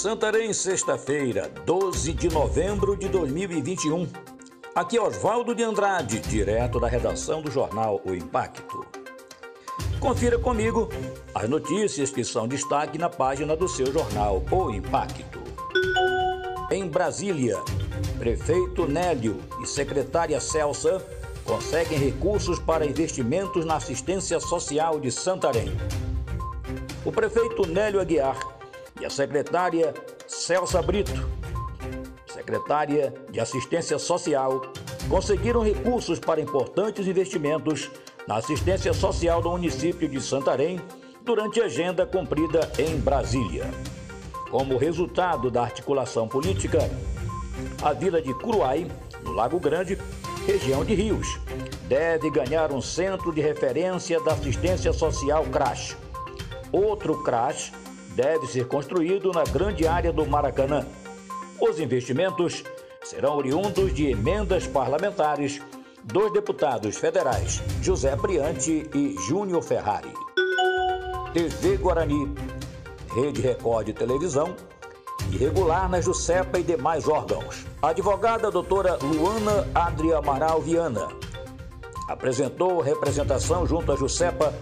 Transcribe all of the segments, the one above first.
Santarém, sexta-feira, 12 de novembro de 2021. Aqui é Oswaldo de Andrade, direto da redação do jornal O Impacto. Confira comigo as notícias que são destaque na página do seu jornal O Impacto. Em Brasília, prefeito Nélio e secretária Celsa conseguem recursos para investimentos na assistência social de Santarém. O prefeito Nélio Aguiar e a secretária Celsa Brito, secretária de Assistência Social, conseguiram recursos para importantes investimentos na assistência social do município de Santarém durante a agenda cumprida em Brasília. Como resultado da articulação política, a vila de Curuai, no Lago Grande, região de Rios, deve ganhar um centro de referência da assistência social CRAS. Outro CRAS deve ser construído na grande área do Maracanã. Os investimentos serão oriundos de emendas parlamentares dos deputados federais José Briante e Júnior Ferrari. TV Guarani, Rede Record de Televisão, irregular na Jusepa e demais órgãos. A advogada doutora Luana Adria Amaral Viana apresentou representação junto à Jusepa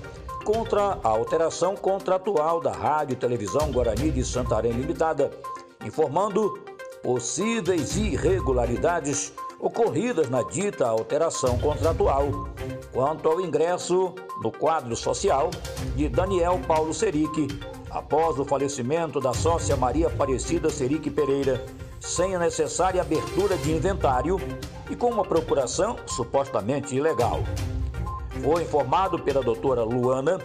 contra a alteração contratual da Rádio e Televisão Guarani de Santarém Limitada, informando possíveis irregularidades ocorridas na dita alteração contratual quanto ao ingresso no quadro social de Daniel Paulo Seric após o falecimento da sócia Maria Aparecida Seric Pereira, sem a necessária abertura de inventário e com uma procuração supostamente ilegal. Foi informado pela doutora Luana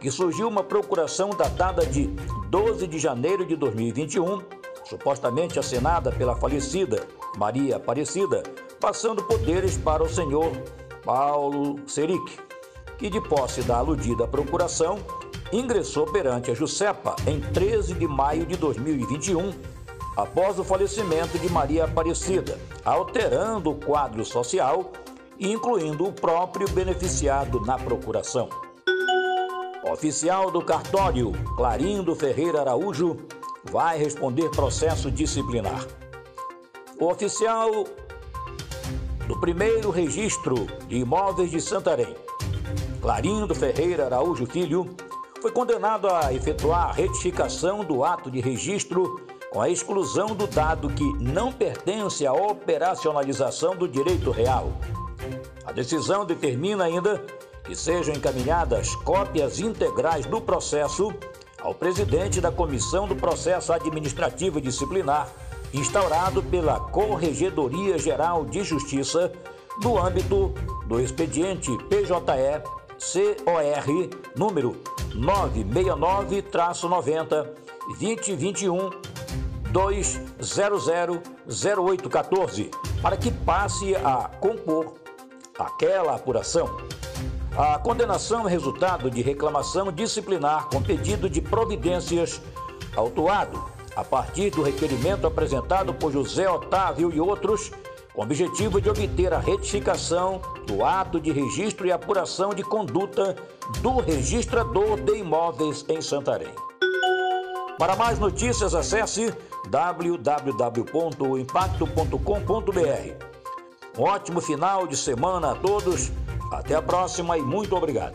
que surgiu uma procuração datada de 12 de janeiro de 2021, supostamente assinada pela falecida Maria Aparecida, passando poderes para o senhor Paulo Seric, que, de posse da aludida procuração, ingressou perante a Jusepa em 13 de maio de 2021, após o falecimento de Maria Aparecida, alterando o quadro social incluindo o próprio beneficiado na procuração. Oficial do cartório, Clarindo Ferreira Araújo, vai responder processo disciplinar. O oficial do primeiro registro de imóveis de Santarém, Clarindo Ferreira Araújo Filho, foi condenado a efetuar a retificação do ato de registro com a exclusão do dado que não pertence à operacionalização do direito real a decisão determina ainda que sejam encaminhadas cópias integrais do processo ao presidente da Comissão do Processo Administrativo Disciplinar, instaurado pela Corregedoria Geral de Justiça, no âmbito do expediente PJE COR número 969-90 2021 200 0814, para que passe a compor aquela apuração. A condenação é resultado de reclamação disciplinar com pedido de providências autuado a partir do requerimento apresentado por José Otávio e outros, com objetivo de obter a retificação do ato de registro e apuração de conduta do registrador de imóveis em Santarém. Para mais notícias, acesse www.impacto.com.br. Ótimo final de semana a todos. Até a próxima e muito obrigado.